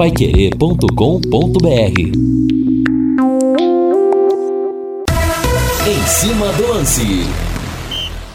paiquerê.com.br Em cima do lance.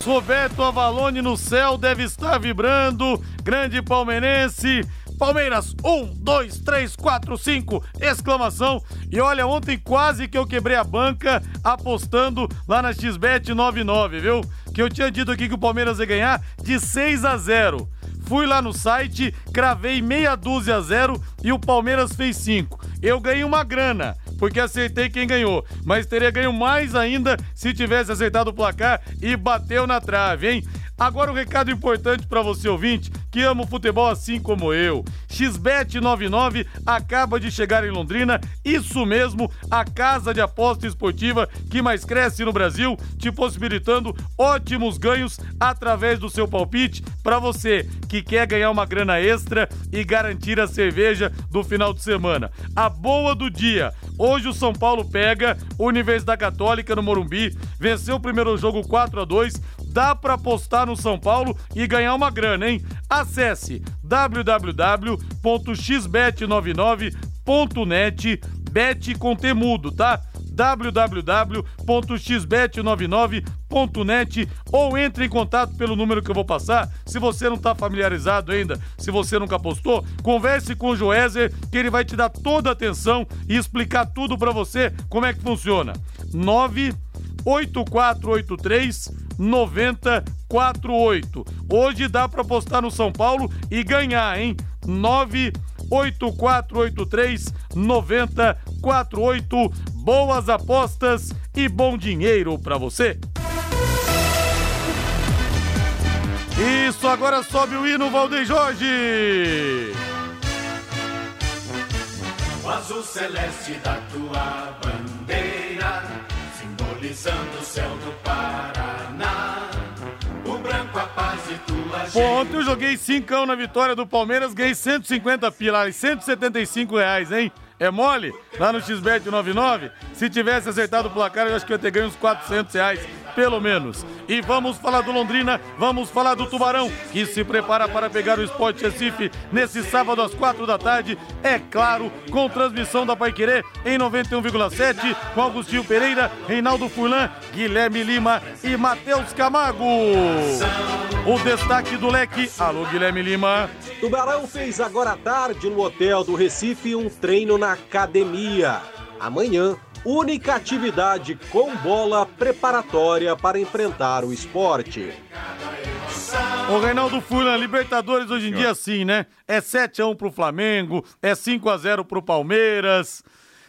Roberto Avalone no céu deve estar vibrando. Grande palmeirense. Palmeiras, um, dois, três, quatro, cinco, exclamação. E olha, ontem quase que eu quebrei a banca apostando lá na XBET 99, viu? Que eu tinha dito aqui que o Palmeiras ia ganhar de 6 a 0. Fui lá no site, cravei meia dúzia a zero e o Palmeiras fez cinco. Eu ganhei uma grana porque acertei quem ganhou. Mas teria ganho mais ainda se tivesse acertado o placar e bateu na trave, hein? Agora um recado importante para você ouvinte que ama o futebol assim como eu. XBET 99 acaba de chegar em Londrina, isso mesmo, a casa de aposta esportiva que mais cresce no Brasil, te possibilitando ótimos ganhos através do seu palpite para você que quer ganhar uma grana extra e garantir a cerveja do final de semana. A boa do dia. Hoje o São Paulo pega Universidade Católica no Morumbi, venceu o primeiro jogo 4 a 2 dá para apostar no São Paulo e ganhar uma grana, hein? Acesse www.xbet99.net, bet com temudo, tá? www.xbet99.net ou entre em contato pelo número que eu vou passar. Se você não está familiarizado ainda, se você nunca apostou, converse com o Joézer que ele vai te dar toda a atenção e explicar tudo para você como é que funciona. 98483 9048. Hoje dá para apostar no São Paulo e ganhar, hein? 98483 9048. Boas apostas e bom dinheiro para você. Isso, agora sobe o hino Valdeir Jorge. O azul celeste da tua bandeira, simbolizando o céu do Paraná. Pô, ontem eu joguei 5 na vitória do Palmeiras, ganhei 150 pilares, 175 reais, hein? É mole? Lá no XBET 99? Se tivesse acertado o placar, eu acho que eu ia ter ganho uns 400 reais, pelo menos. E vamos falar do Londrina, vamos falar do Tubarão, que se prepara para pegar o Sport Recife nesse sábado às 4 da tarde. É claro, com transmissão da Paiquerê em 91,7, com Agostinho Pereira, Reinaldo Furlan, Guilherme Lima e Matheus Camargo. O destaque do leque. Alô, Guilherme Lima. Tubarão fez agora à tarde no hotel do Recife um treino na academia. Amanhã, única atividade com bola preparatória para enfrentar o esporte. O Reinaldo Furlan, Libertadores hoje em dia sim, né? É 7x1 pro Flamengo, é 5x0 pro Palmeiras.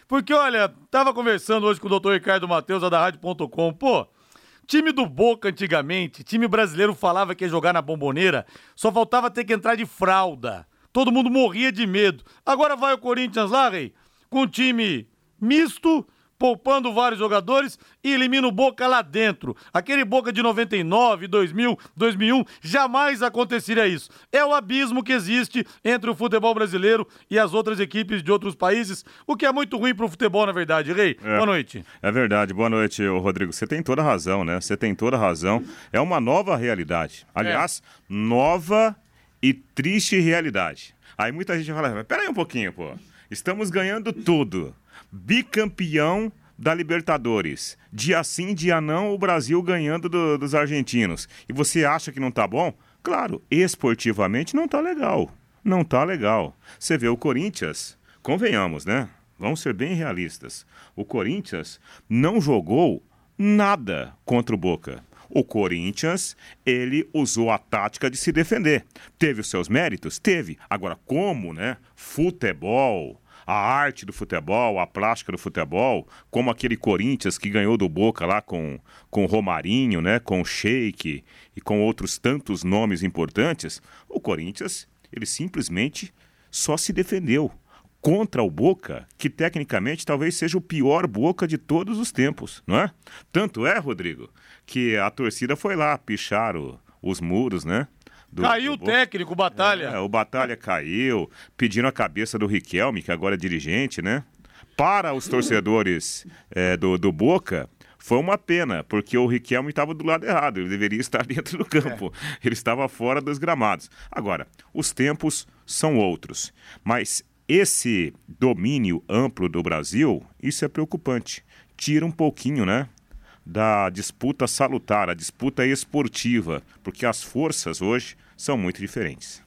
Porque, olha, tava conversando hoje com o doutor Ricardo Matheus, da Rádio.com. Pô, time do Boca antigamente, time brasileiro falava que ia jogar na bomboneira, só faltava ter que entrar de fralda. Todo mundo morria de medo. Agora vai o Corinthians lá, Rei, com um time misto, poupando vários jogadores e elimina o Boca lá dentro. Aquele Boca de 99, 2000, 2001, jamais aconteceria isso. É o abismo que existe entre o futebol brasileiro e as outras equipes de outros países, o que é muito ruim pro futebol, na verdade. Rei, É. boa noite. É verdade. Boa noite, Rodrigo. Você tem toda a razão, né? Você tem toda a razão. É uma nova realidade. Aliás, nova e triste realidade. Aí muita gente fala, "Mas peraí um pouquinho, pô. Estamos ganhando tudo. Bicampeão da Libertadores. Dia sim, dia não, o Brasil ganhando do- dos argentinos. E você acha que não tá bom? Claro, esportivamente não tá legal. Não tá legal. Você vê o Corinthians, convenhamos, né? Vamos ser bem realistas. O Corinthians não jogou nada contra o Boca. O Corinthians, ele usou a tática de se defender. Teve os seus méritos? Teve. Agora, como, né? Futebol, a arte do futebol, a plástica do futebol, como aquele Corinthians que ganhou do Boca lá com, com Romarinho, né? Com Sheik e com outros tantos nomes importantes, o Corinthians, ele simplesmente só se defendeu contra o Boca, que tecnicamente talvez seja o pior Boca de todos os tempos, não é? Tanto é, Rodrigo, que a torcida foi lá pichar o- os muros, né? Do- Caiu o técnico, Batalha. É, o Batalha caiu, pedindo a cabeça do Riquelme, que agora é dirigente, né? Para os torcedores é, do, do Boca, foi uma pena, porque o Riquelme estava do lado errado, ele deveria estar dentro do campo, ele estava fora dos gramados. Agora, os tempos são outros, mas esse domínio amplo do Brasil, isso é preocupante. Tira um pouquinho, né? Da disputa salutar, a disputa esportiva, porque as forças hoje são muito diferentes.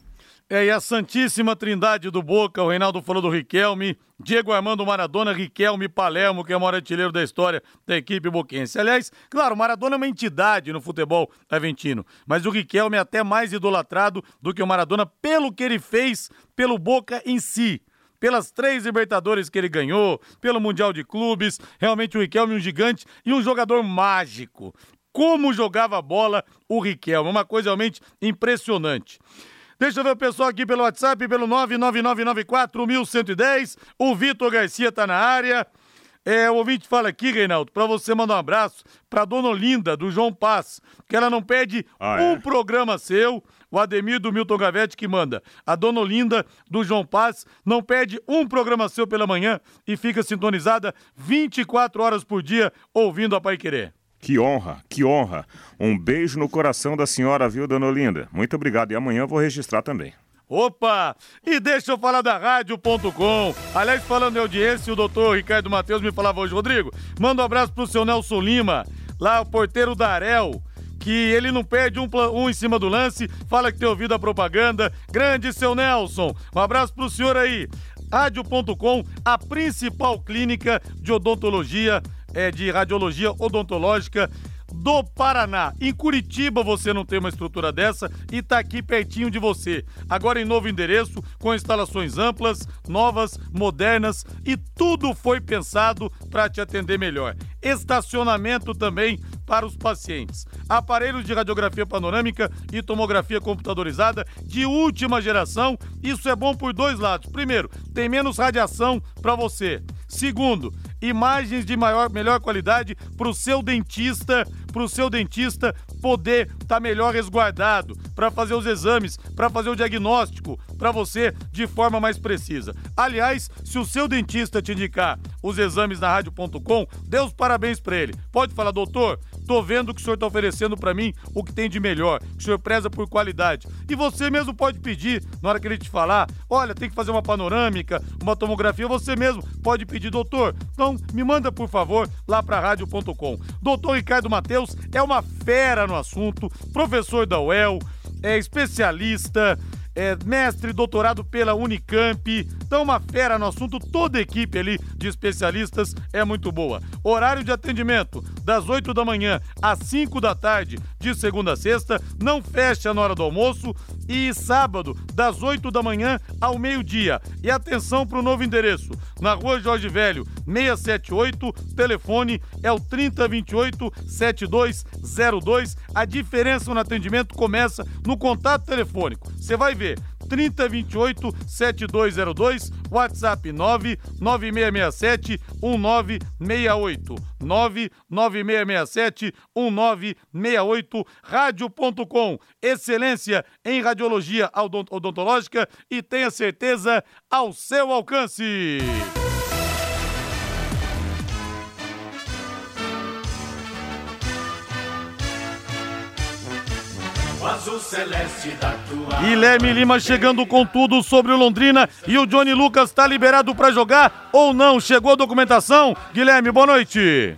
É, e a Santíssima Trindade do Boca, o Reinaldo falou do Riquelme, Diego Armando Maradona, Riquelme Palermo, que é o maior artilheiro da história da equipe boquense. Aliás, claro, Maradona é uma entidade no futebol aventino, mas o Riquelme é até mais idolatrado do que o Maradona pelo que ele fez pelo Boca em si pelas três Libertadores que ele ganhou, pelo Mundial de Clubes. Realmente o Riquelme um gigante e um jogador mágico. Como jogava bola o Riquelme, uma coisa realmente impressionante. Deixa eu ver o pessoal aqui pelo WhatsApp, pelo 99994-1110. O Vitor Garcia tá na área. É, o ouvinte fala aqui, Reinaldo, para você mandar um abraço para dona Olinda, do João Paz, que ela não pede ah, um é? programa seu. O Ademir do Milton Gavete que manda. A dona Olinda do João Paz não perde um programa seu pela manhã e fica sintonizada 24 horas por dia ouvindo a Pai Querer. Que honra, que honra. Um beijo no coração da senhora, viu, dona Olinda? Muito obrigado. E amanhã eu vou registrar também. Opa! E deixa eu falar da rádio.com. Aliás, falando em audiência, o doutor Ricardo Matheus me falava hoje, Rodrigo, manda um abraço pro seu Nelson Lima, lá o porteiro da Arel, que ele não perde um, um em cima do lance, fala que tem ouvido a propaganda. Grande seu Nelson, um abraço pro senhor aí. Rádio.com, a principal clínica de odontologia é, de radiologia odontológica do Paraná. Em Curitiba você não tem uma estrutura dessa e está aqui pertinho de você. Agora em novo endereço, com instalações amplas, novas, modernas e tudo foi pensado para te atender melhor. Estacionamento também para os pacientes. Aparelhos de radiografia panorâmica e tomografia computadorizada de última geração. Isso é bom por dois lados. Primeiro, tem menos radiação para você. Segundo, imagens de maior, melhor qualidade para o seu dentista, para o seu dentista poder estar tá melhor resguardado, para fazer os exames, para fazer o diagnóstico para você de forma mais precisa. Aliás, se o seu dentista te indicar os exames na rádio.com, dê os parabéns para ele. Pode falar, doutor, Tô vendo que o senhor está oferecendo para mim o que tem de melhor, que o senhor preza por qualidade. E você mesmo pode pedir, na hora que ele te falar, olha, tem que fazer uma panorâmica, uma tomografia, você mesmo pode pedir, doutor. Então, me manda, por favor, lá para rádio.com. Doutor Ricardo Mateus é uma fera no assunto, professor da UEL, é especialista, é, mestre, doutorado pela Unicamp. Então, uma fera no assunto, toda a equipe ali de especialistas é muito boa. Horário de atendimento, das 8 da manhã às 5 da tarde, de segunda a sexta, não fecha na hora do almoço. E sábado, das 8 da manhã ao meio-dia. E atenção para o novo endereço, na rua Jorge Velho, 678, telefone é o 3028 7202. A diferença no atendimento começa no contato telefônico. Você vai ver 3028 7202, WhatsApp 99667 1968. 99667 1968, rádio.com. Excelência em radiologia odontológica e tenha certeza ao seu alcance. Guilherme Lima chegando com tudo sobre o Londrina e o Johnny Lucas está liberado para jogar ou não? Chegou a documentação? Guilherme, boa noite.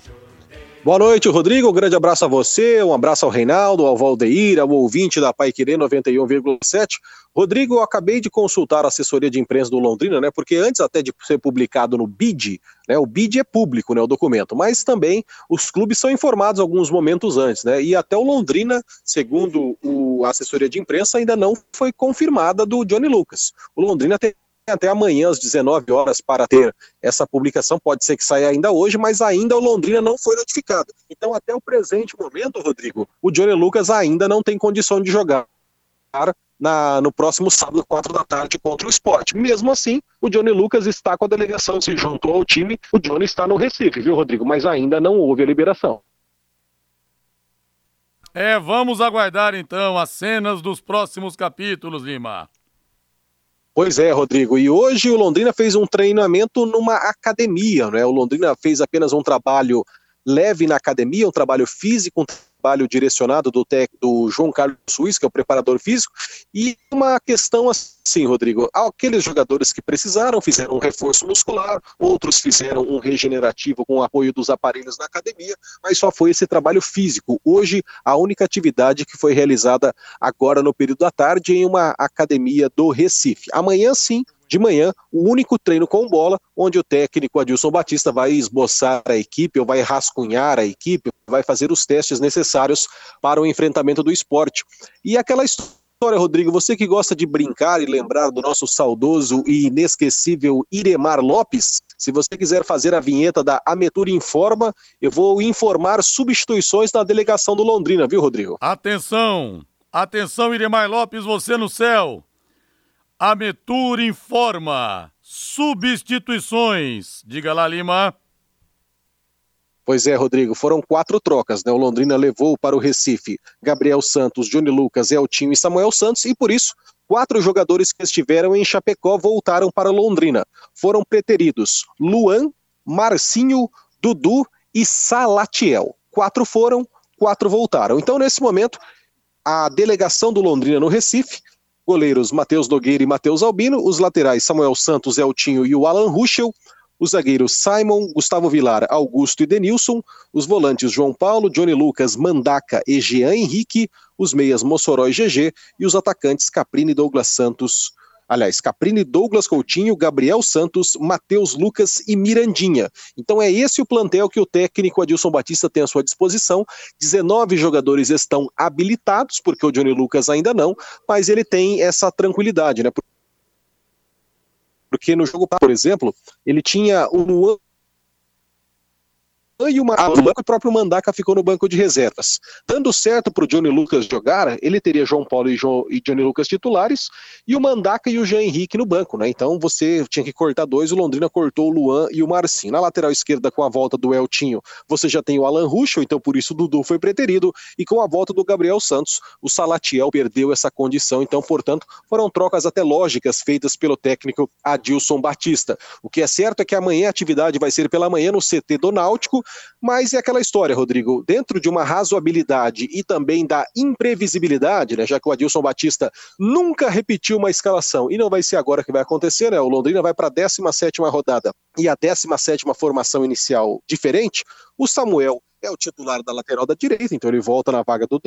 Boa noite, Rodrigo. Um grande abraço a você, um abraço ao Reinaldo, ao Valdeir, ao ouvinte da Pai Querer 91,7. Rodrigo, eu acabei de consultar a assessoria de imprensa do Londrina, né? Porque antes até de ser publicado no BID, né? O BID é público, né? O documento, mas também os clubes são informados alguns momentos antes, né? E até o Londrina, segundo o, a assessoria de imprensa, ainda não foi confirmada do Johnny Lucas. O Londrina tem até amanhã às 19 horas para ter essa publicação, pode ser que saia ainda hoje, mas ainda o Londrina não foi notificado. Então, até o presente momento, Rodrigo, o Johnny Lucas ainda não tem condição de jogar na, no próximo sábado, 4 da tarde, contra o esporte. Mesmo assim, o Johnny Lucas está com a delegação, se juntou ao time, o Johnny está no Recife, viu, Rodrigo? Mas ainda não houve a liberação. É, vamos aguardar então as cenas dos próximos capítulos, Lima. Pois é, Rodrigo. E hoje o Londrina fez um treinamento numa academia, né? O Londrina fez apenas um trabalho leve na academia, um trabalho físico, um trabalho direcionado do, tec, do João Carlos Suíça, que é o preparador físico, e uma questão assim, Rodrigo, aqueles jogadores que precisaram fizeram um reforço muscular, outros fizeram um regenerativo com o apoio dos aparelhos na academia, mas só foi esse trabalho físico. Hoje, a única atividade que foi realizada agora no período da tarde em uma academia do Recife. Amanhã sim, de manhã, o único treino com bola, onde o técnico Adilson Batista vai esboçar a equipe, ou vai rascunhar a equipe, vai fazer os testes necessários para o enfrentamento do esporte. E aquela história, Rodrigo, você que gosta de brincar e lembrar do nosso saudoso e inesquecível Iremar Lopes, se você quiser fazer a vinheta da Ametura Informa, eu vou informar substituições na delegação do Londrina, viu, Rodrigo? Atenção! Atenção, Iremar Lopes, você no céu! A Metur informa. Substituições. Diga lá, Lima. Pois é, Rodrigo, foram quatro trocas, né? O Londrina levou para o Recife Gabriel Santos, Johnny Lucas, Eltinho e Samuel Santos, e por isso, quatro jogadores que estiveram em Chapecó voltaram para Londrina. Foram preteridos Luan, Marcinho, Dudu e Salatiel. Quatro foram, quatro voltaram. Então, nesse momento, a delegação do Londrina no Recife Goleiros Matheus Nogueira e Matheus Albino, os laterais Samuel Santos, Eltinho e o Alan Ruschel, os zagueiros Simon, Gustavo Vilar, Augusto e Denilson, os volantes João Paulo, Johnny Lucas, Mandaca e Jean Henrique, os meias Mossoró e GG e os atacantes Caprini, Douglas Santos, Aliás, Caprini, Douglas Coutinho, Gabriel Santos, Matheus Lucas e Mirandinha. Então é esse o plantel que o técnico Adilson Batista tem à sua disposição. 19 jogadores estão habilitados, porque o Johnny Lucas ainda não, mas ele tem essa tranquilidade, né? Porque no jogo, por exemplo, ele tinha o Luan e o banco, o próprio Mandaca ficou no banco de reservas. Dando certo para o Johnny Lucas jogar, ele teria João Paulo e, João, e, Johnny Lucas titulares e o Mandaca e o Jean Henrique no banco, né? Então você tinha que cortar dois, o Londrina cortou o Luan e o Marcinho. Na lateral esquerda, com a volta do Eltinho, você já tem o Alan Ruschel, então por isso o Dudu foi preterido, e com a volta do Gabriel Santos, o Salatiel perdeu essa condição, então, portanto, foram trocas até lógicas feitas pelo técnico Adilson Batista. O que é certo é que amanhã a atividade vai ser pela manhã no CT do Náutico, mas é aquela história, Rodrigo, dentro de uma razoabilidade e também da imprevisibilidade, né, já que o Adilson Batista nunca repetiu uma escalação, e não vai ser agora que vai acontecer, né, o Londrina vai para a 17ª rodada e a 17ª formação inicial diferente, o Samuel é o titular da lateral da direita, então ele volta na vaga do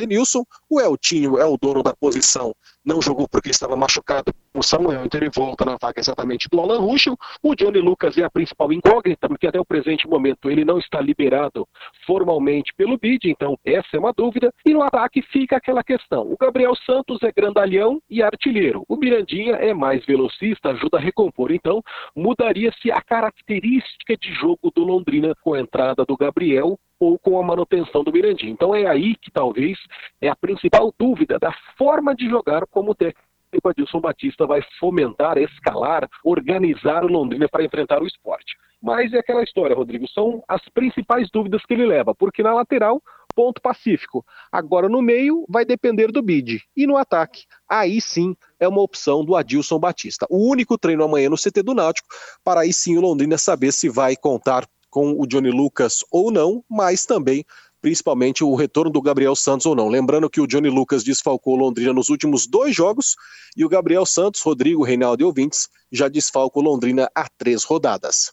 Denilson. O Eltinho é o dono da posição, não jogou porque estava machucado o Samuel, então ele volta na vaga exatamente do Alan Ruschel. O Johnny Lucas é a principal incógnita, porque até o presente momento ele não está liberado formalmente pelo BID, então essa é uma dúvida. E no ataque fica aquela questão: o Gabriel Santos é grandalhão e artilheiro, o Mirandinha é mais velocista, ajuda a recompor. Então mudaria-se a característica de jogo do Londrina com a entrada do Gabriel ou com a manutenção do Mirandinha. Então é aí que talvez é a principal dúvida da forma de jogar como técnico o Adilson Batista vai fomentar, escalar, organizar o Londrina para enfrentar o esporte. Mas é aquela história, Rodrigo, são as principais dúvidas que ele leva, porque na lateral, ponto pacífico. Agora no meio, vai depender do bid. E no ataque, aí sim é uma opção do Adilson Batista. O único treino amanhã no CT do Náutico, para aí sim o Londrina saber se vai contar com o Johnny Lucas ou não, mas também principalmente o retorno do Gabriel Santos ou não. Lembrando que o Johnny Lucas desfalcou Londrina nos últimos dois jogos e o Gabriel Santos, Rodrigo, Reinaldo e ouvintes já desfalcou Londrina há três rodadas.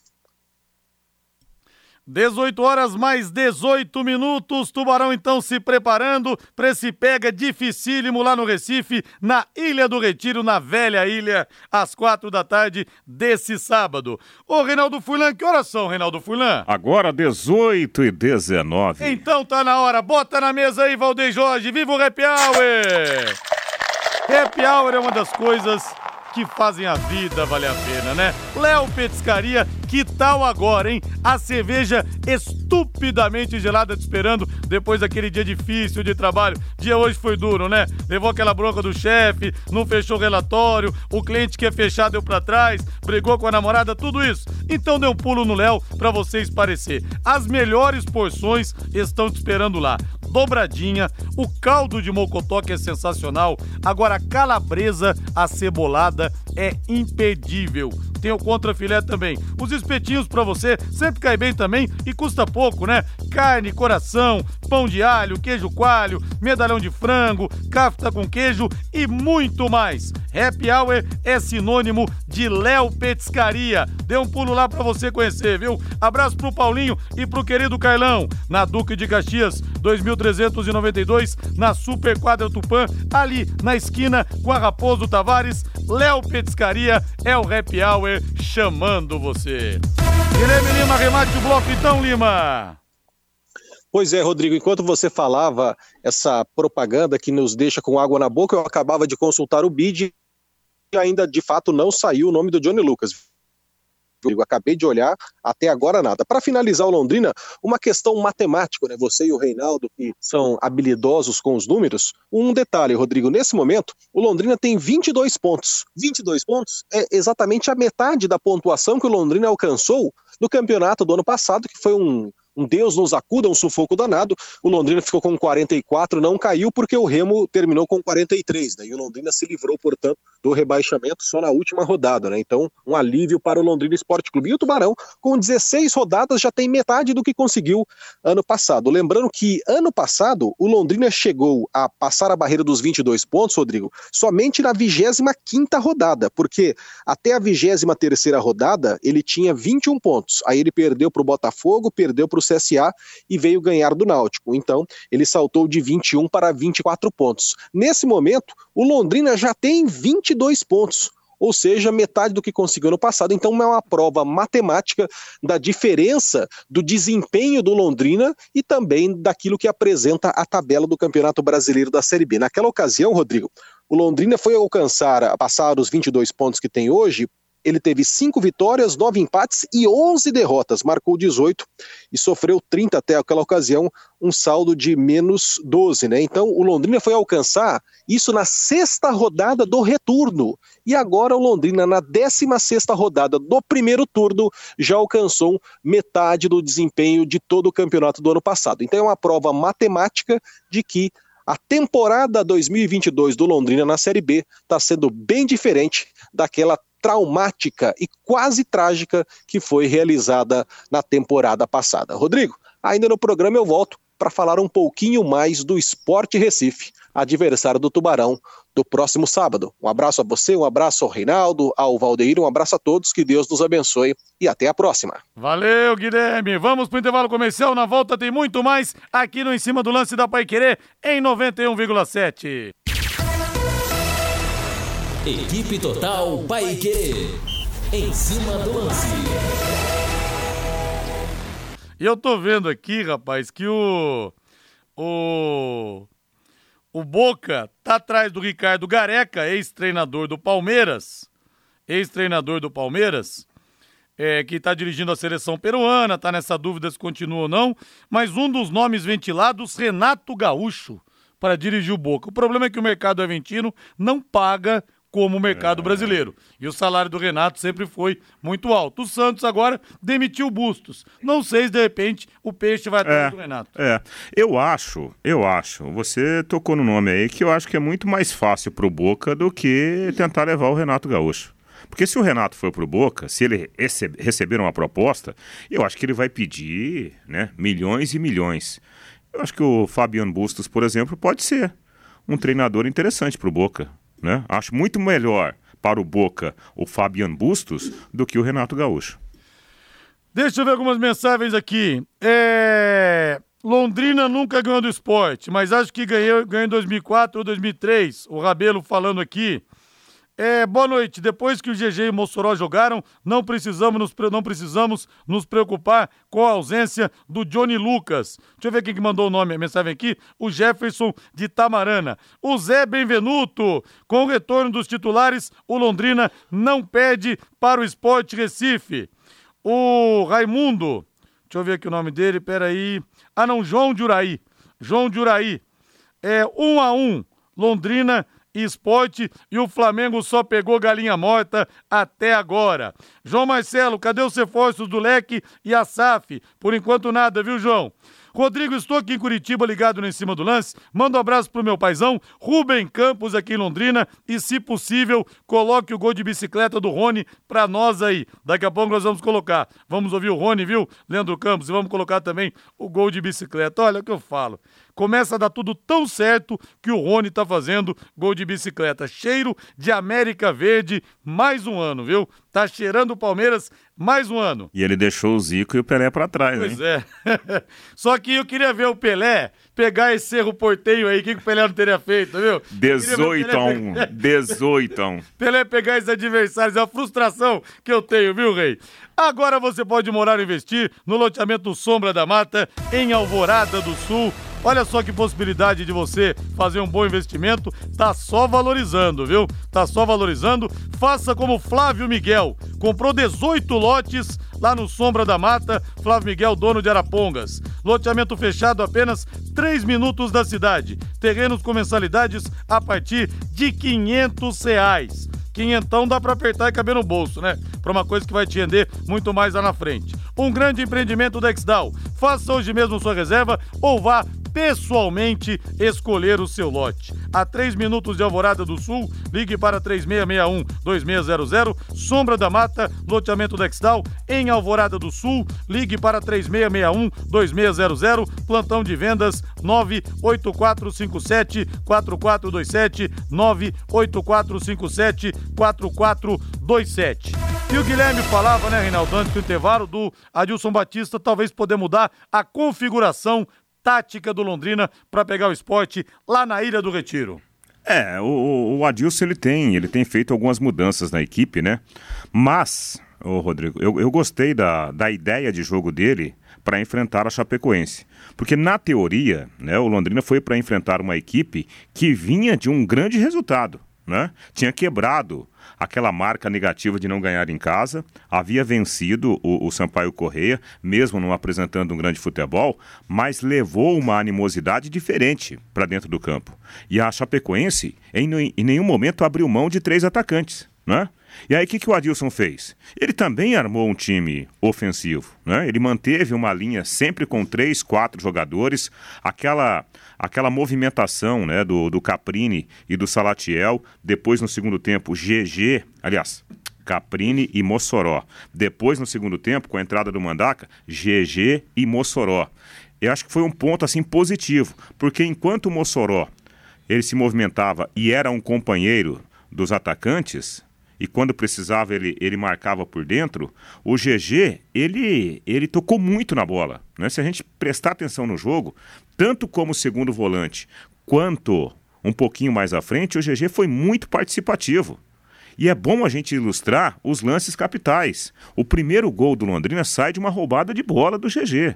18 horas mais 18 minutos. Tubarão então se preparando para esse pega dificílimo lá no Recife, na Ilha do Retiro, na velha ilha, às quatro da tarde desse sábado. Ô Reinaldo Fulan, que horas são, Reinaldo Fulan? Agora 18 e 19. Então tá na hora. Bota na mesa aí, Valdeir Jorge. Viva o Happy Hour! Happy Hour é uma das coisas que fazem a vida valer a pena, né? Léo Petiscaria, que tal agora, hein? A cerveja estupidamente gelada te esperando depois daquele dia difícil de trabalho. Dia hoje foi duro, né? Levou aquela bronca do chefe, não fechou o relatório, o cliente que ia fechar deu pra trás, brigou com a namorada, tudo isso. Então dê um pulo no Léo pra vocês parecer. As melhores porções estão te esperando lá dobradinha, o caldo de mocotó que é sensacional, agora a calabresa acebolada é impedível. Tem o contrafilé também. Os espetinhos para você sempre cai bem também e custa pouco, né? Carne, coração, pão de alho, queijo coalho, medalhão de frango, cafta com queijo e muito mais. Happy Hour é sinônimo de Léo Petiscaria. Dê um pulo lá para você conhecer, viu? Abraço pro Paulinho e pro querido Carlão, na Duque de Caxias, 2392, na Super Quadra Tupã, ali na esquina com a Raposo Tavares. Léo Petiscaria é o Happy Hour chamando você. Guilherme Lima, remate o bloco então, Lima. Pois é, Rodrigo, enquanto você falava essa propaganda que nos deixa com água na boca, eu acabava de consultar o BID ainda de fato não saiu o nome do Johnny Lucas. Rodrigo, acabei de olhar, até agora nada. Para finalizar o Londrina, uma questão matemática, né? Você e o Reinaldo, que são habilidosos com os números. Um detalhe, Rodrigo, nesse momento, o Londrina tem 22 pontos. 22 pontos é exatamente a metade da pontuação que o Londrina alcançou no campeonato do ano passado, que foi um um Deus nos acuda, um sufoco danado. O Londrina ficou com 44, não caiu porque o Remo terminou com 43, né? E o Londrina se livrou, portanto, do rebaixamento só na última rodada, né? Então, um alívio para o Londrina Esporte Clube. E o Tubarão, com 16 rodadas, já tem metade do que conseguiu ano passado. Lembrando que ano passado o Londrina chegou a passar a barreira dos 22 pontos, Rodrigo, somente na 25 rodada, porque até a 23 terceira rodada ele tinha 21 pontos. Aí ele perdeu para o Botafogo, perdeu para o CSA e veio ganhar do Náutico. Então, ele saltou de 21 para 24 pontos. Nesse momento, o Londrina já tem 22 pontos ou seja, metade do que conseguiu no passado. Então, é uma prova matemática da diferença do desempenho do Londrina e também daquilo que apresenta a tabela do Campeonato Brasileiro da Série B. Naquela ocasião, Rodrigo, o Londrina foi alcançar, passar os 22 pontos que tem hoje, ele teve cinco vitórias, nove empates e 11 derrotas, marcou 18 e sofreu 30 até aquela ocasião, um saldo de menos 12, né? Então o Londrina foi alcançar isso na sexta rodada do retorno. E agora o Londrina, na 16 sexta rodada do primeiro turno, já alcançou metade do desempenho de todo o campeonato do ano passado. Então é uma prova matemática de que a temporada 2022 do Londrina na Série B está sendo bem diferente daquela traumática e quase trágica que foi realizada na temporada passada. Rodrigo, ainda no programa eu volto para falar um pouquinho mais do Esporte Recife, adversário do Tubarão, do próximo sábado. Um abraço a você, um abraço ao Reinaldo, ao Valdeir, um abraço a todos, que Deus nos abençoe e até a próxima. Valeu, Guilherme. Vamos para o intervalo comercial. Na volta tem muito mais aqui no Em Cima do Lance da Pai Querer, em 91,7. Equipe Total Paique. Em cima do lance. E eu tô vendo aqui, rapaz, que o. O. O Boca tá atrás do Ricardo Gareca, ex-treinador do Palmeiras. Ex-treinador do Palmeiras. É, que está dirigindo a seleção peruana, tá nessa dúvida se continua ou não. Mas um dos nomes ventilados, Renato Gaúcho, para dirigir o Boca. O problema é que o mercado argentino não paga como o mercado é. brasileiro. E o salário do Renato sempre foi muito alto. O Santos agora demitiu Bustos. Não sei se de repente o peixe vai atrás é, do Renato. É, eu acho, eu acho, você tocou no nome aí que eu acho que é muito mais fácil pro Boca do que tentar levar o Renato Gaúcho. Porque se o Renato for pro Boca, se ele receber uma proposta, eu acho que ele vai pedir né, milhões e milhões. Eu acho que o Fabiano Bustos, por exemplo, pode ser um treinador interessante pro Boca. Né? Acho muito melhor para o Boca o Fabian Bustos do que o Renato Gaúcho. Deixa eu ver algumas mensagens aqui. É... Londrina nunca ganhou do esporte, mas acho que ganhou, ganhou em 2004 ou 2003. O Rabelo falando aqui. É, boa noite. Depois que o GG e o Mossoró jogaram, não precisamos, nos, não precisamos nos preocupar com a ausência do Johnny Lucas. Deixa eu ver quem que mandou o nome, a mensagem aqui. O Jefferson de Tamarana. O Zé Benvenuto. Com o retorno dos titulares, o Londrina não pede para o Esporte Recife. O Raimundo. Deixa eu ver aqui o nome dele, peraí. Ah, não, João de Uraí. João de Uraí. É um a um. Londrina esporte e o Flamengo só pegou galinha morta até agora. João Marcelo, cadê os reforços do Leque e a SAF? Por enquanto nada, viu, João? Rodrigo, estou aqui em Curitiba, ligado no Em Cima do Lance. Manda um abraço pro meu paizão, Rubem Campos, aqui em Londrina. E, se possível, coloque o gol de bicicleta do Rony pra nós aí. Daqui a pouco nós vamos colocar. Vamos ouvir o Rony, viu, Leandro Campos? E vamos colocar também o gol de bicicleta. Olha o que eu falo começa a dar tudo tão certo que o Rony tá fazendo gol de bicicleta. Cheiro de América Verde, mais um ano, viu? Tá cheirando o Palmeiras mais um ano. E ele deixou o Zico e o Pelé para trás, pois hein? Pois é. Só que eu queria ver o Pelé pegar esse erro porteio aí, o que, que o Pelé não teria feito, viu? 18 a 1. 18 a 1. Pelé pegar esses adversários, é a frustração que eu tenho, viu, Rei? Agora você pode morar e investir no loteamento Sombra da Mata, em Alvorada do Sul. Olha só que possibilidade de você fazer um bom investimento, tá só valorizando, viu? Tá só valorizando. Faça como Flávio Miguel, comprou 18 lotes lá no Sombra da Mata, Flávio Miguel, dono de Arapongas. Loteamento fechado apenas 3 minutos da cidade. Terrenos com mensalidades a partir de 500 reais. Quinhentão dá para apertar e caber no bolso, né? Para uma coisa que vai te render muito mais lá na frente. Um grande empreendimento da Exdal. Faça hoje mesmo sua reserva ou vá pessoalmente escolher o seu lote. A 3 minutos de Alvorada do Sul, ligue para 3661-2600, Sombra da Mata, loteamento Dextal, em Alvorada do Sul, ligue para 3661-2600, plantão de vendas 98457-4427, 98457-4427. E o Guilherme falava, né, Reinaldo, antes do intervalo, do Adilson Batista, talvez poder mudar a configuração tática do Londrina para pegar o esporte lá na Ilha do Retiro. É, o, o Adilson ele tem, ele tem feito algumas mudanças na equipe, né? Mas, ô Rodrigo, eu, eu gostei da, da ideia de jogo dele para enfrentar a Chapecoense. Porque na teoria, né, o Londrina foi para enfrentar uma equipe que vinha de um grande resultado, né? Tinha quebrado aquela marca negativa de não ganhar em casa, havia vencido o, o Sampaio Correia, mesmo não apresentando um grande futebol, mas levou uma animosidade diferente para dentro do campo. E a Chapecoense, em, em nenhum momento, abriu mão de três atacantes. Né? E aí, o que, que o Adilson fez? Ele também armou um time ofensivo. Né? Ele manteve uma linha sempre com três, quatro jogadores, aquela aquela movimentação né, do, do Caprini e do Salatiel. Depois, no segundo tempo, GG, aliás, Caprini e Mossoró. Depois, no segundo tempo, com a entrada do Mandaca, GG e Mossoró. Eu acho que foi um ponto assim positivo, porque enquanto o Mossoró ele se movimentava e era um companheiro dos atacantes, e quando precisava ele, ele marcava por dentro, o GG, ele, ele tocou muito na bola. Né? Se a gente prestar atenção no jogo, tanto como segundo volante, quanto um pouquinho mais à frente, o GG foi muito participativo. E é bom a gente ilustrar os lances capitais. O primeiro gol do Londrina sai de uma roubada de bola do GG.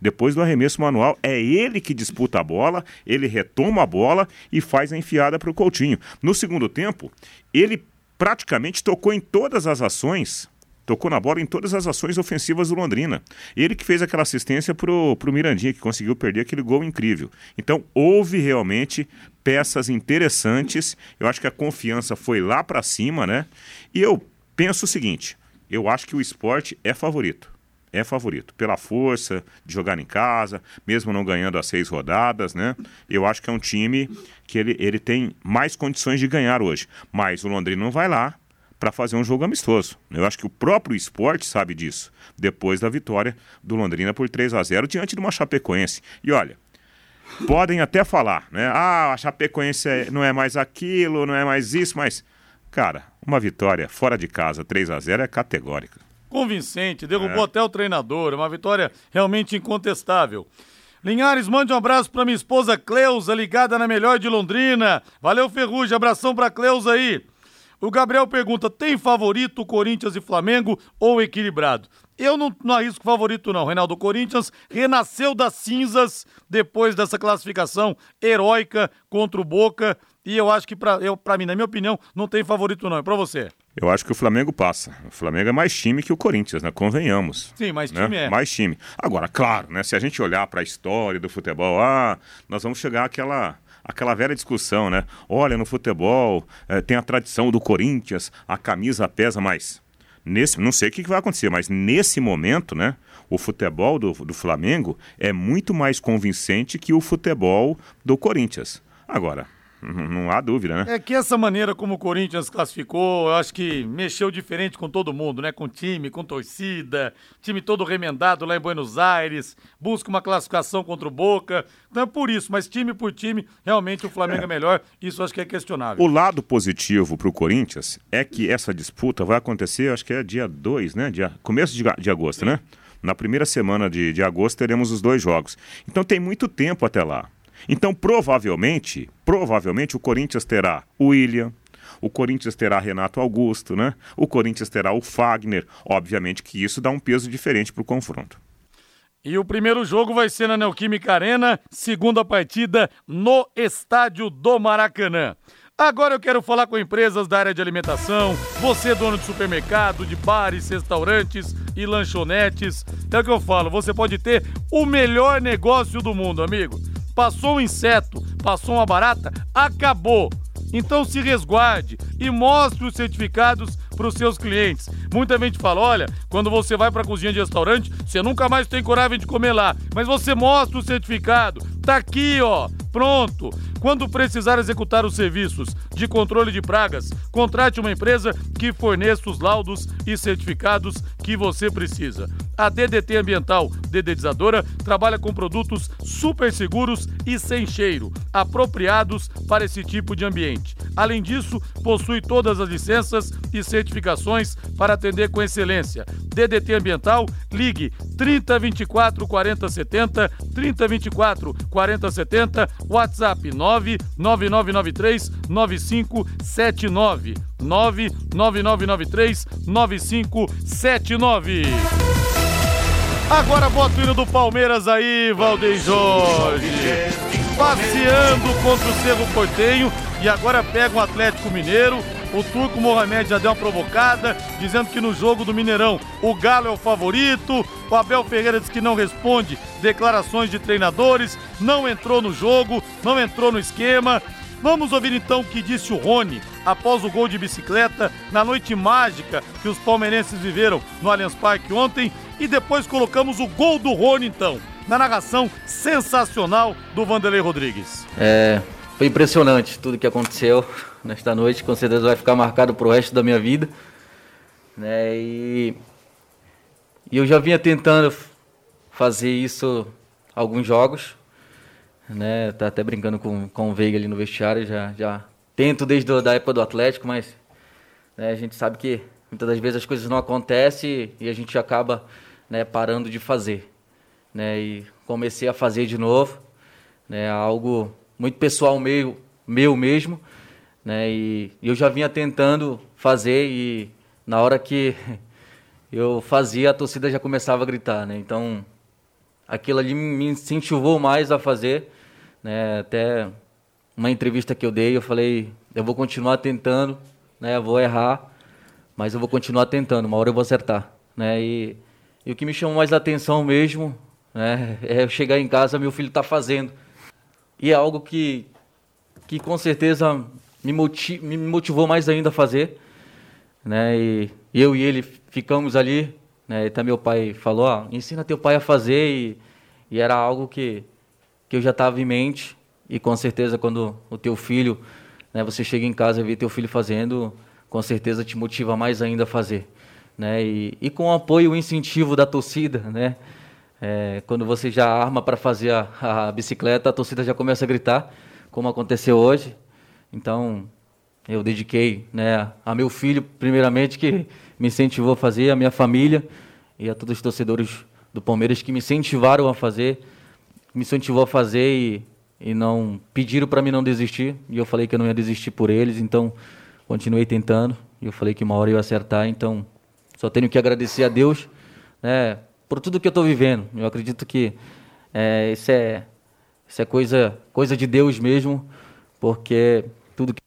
Depois do arremesso manual, é ele que disputa a bola, ele retoma a bola e faz a enfiada para o Coutinho. No segundo tempo, ele praticamente tocou em todas as ações, tocou na bola em todas as ações ofensivas do Londrina. Ele que fez aquela assistência pro, pro Mirandinha, que conseguiu perder aquele gol incrível. Então, houve realmente peças interessantes. Eu acho que a confiança foi lá para cima, né? E eu penso o seguinte: eu acho que o esporte é favorito é favorito. Pela força de jogar em casa, mesmo não ganhando as seis rodadas, né? Eu acho que é um time que ele, ele tem mais condições de ganhar hoje. Mas o Londrina não vai lá para fazer um jogo amistoso. Eu acho que o próprio esporte sabe disso, depois da vitória do Londrina por 3 a 0 diante de uma Chapecoense. E olha, podem até falar, né? Ah, a Chapecoense é, não é mais aquilo, não é mais isso, mas, cara, uma vitória fora de casa 3 a 0 é categórica convincente, derrubou é. até o treinador, uma vitória realmente incontestável. Linhares, mande um abraço para minha esposa Cleusa, ligada na melhor de Londrina. Valeu, Ferrugem, abração para Cleusa aí. O Gabriel pergunta: tem favorito Corinthians e Flamengo ou equilibrado? Eu não, não arrisco favorito, não. Reinaldo Corinthians renasceu das cinzas depois dessa classificação heróica contra o Boca. E eu acho que, para mim, na minha opinião, não tem favorito, não. É para você. Eu acho que o Flamengo passa. O Flamengo é mais time que o Corinthians, né? Convenhamos. Sim, mais né? time é. Mais time. Agora, claro, né? Se a gente olhar para a história do futebol, ah, nós vamos chegar àquela aquela velha discussão, né? Olha, no futebol é, tem a tradição do Corinthians, a camisa pesa mais. Nesse, não sei o que vai acontecer, mas nesse momento, né? O futebol do, do Flamengo é muito mais convincente que o futebol do Corinthians. Agora, não há dúvida, né? É que essa maneira como o Corinthians classificou, eu acho que mexeu diferente com todo mundo, né? Com time, com torcida, time todo remendado lá em Buenos Aires, busca uma classificação contra o Boca. Então é por isso, mas time por time, realmente o Flamengo é, é melhor. Isso acho que é questionável. O lado positivo para o Corinthians é que essa disputa vai acontecer, acho que é dia 2, né? Dia, começo de, de agosto, Sim. né? Na primeira semana de, de agosto teremos os dois jogos. Então tem muito tempo até lá. Então, provavelmente, provavelmente o Corinthians terá o William, o Corinthians terá Renato Augusto, né? O Corinthians terá o Fagner. Obviamente que isso dá um peso diferente para o confronto. E o primeiro jogo vai ser na Neoquímica Arena, segunda partida no estádio do Maracanã. Agora eu quero falar com empresas da área de alimentação, você dono de supermercado, de bares, restaurantes e lanchonetes. É o que eu falo, você pode ter o melhor negócio do mundo, amigo. Passou um inseto, passou uma barata, acabou. Então se resguarde e mostre os certificados para os seus clientes. Muita gente fala: olha, quando você vai para a cozinha de restaurante, você nunca mais tem coragem de comer lá. Mas você mostra o certificado. Tá aqui, ó. Pronto. Quando precisar executar os serviços de controle de pragas, contrate uma empresa que forneça os laudos e certificados que você precisa. A DDT Ambiental Dedetizadora trabalha com produtos super seguros e sem cheiro, apropriados para esse tipo de ambiente. Além disso, possui todas as licenças e certificações para atender com excelência. DDT Ambiental, ligue 3024 4070, 3024 4070, WhatsApp 99993 9579. 99993 9579. Agora bota o hino do Palmeiras aí, Valdeir Jorge. Passeando contra o Cerro Portenho e agora pega o um Atlético Mineiro. O Turco Mohamed já deu uma provocada, dizendo que no jogo do Mineirão o Galo é o favorito. O Abel Ferreira diz que não responde declarações de treinadores, não entrou no jogo, não entrou no esquema. Vamos ouvir então o que disse o Rony após o gol de bicicleta na noite mágica que os palmeirenses viveram no Allianz Parque ontem e depois colocamos o gol do Rony então, na narração sensacional do Vanderlei Rodrigues. É, foi impressionante tudo que aconteceu nesta noite, com certeza vai ficar marcado pro resto da minha vida. Né? E, e eu já vinha tentando fazer isso alguns jogos, né? Tá até brincando com, com o Veiga ali no vestiário, já, já tento desde a época do Atlético, mas né, a gente sabe que muitas das vezes as coisas não acontecem e a gente acaba né, parando de fazer. Né? E comecei a fazer de novo, né, algo muito pessoal meu, meu mesmo, né, e, eu já vinha tentando fazer e na hora que eu fazia a torcida já começava a gritar, né, então aquilo ali me incentivou mais a fazer né? Até uma entrevista que eu dei, eu falei, eu vou continuar tentando, né? Eu vou errar, mas eu vou continuar tentando, uma hora eu vou acertar, né? E, e o que me chamou mais atenção mesmo, né? É chegar em casa, meu filho está fazendo. E é algo que, que com certeza me, motiv, me motivou mais ainda a fazer, né? E eu e ele ficamos ali, né? E meu pai falou, ó, ensina teu pai a fazer e, e era algo que que eu já estava em mente e com certeza quando o teu filho, né, você chega em casa e vê teu filho fazendo, com certeza te motiva mais ainda a fazer, né? E, e com o apoio, o incentivo da torcida, né? É, quando você já arma para fazer a, a bicicleta, a torcida já começa a gritar, como aconteceu hoje. Então, eu dediquei, né, a meu filho primeiramente que me incentivou a fazer, a minha família e a todos os torcedores do Palmeiras que me incentivaram a fazer me incentivou a fazer e, e não pediram para mim não desistir e eu falei que eu não ia desistir por eles, então continuei tentando e eu falei que uma hora eu ia acertar, então só tenho que agradecer a Deus, né, por tudo que eu estou vivendo. Eu acredito que é, isso é isso é coisa coisa de Deus mesmo, porque tudo que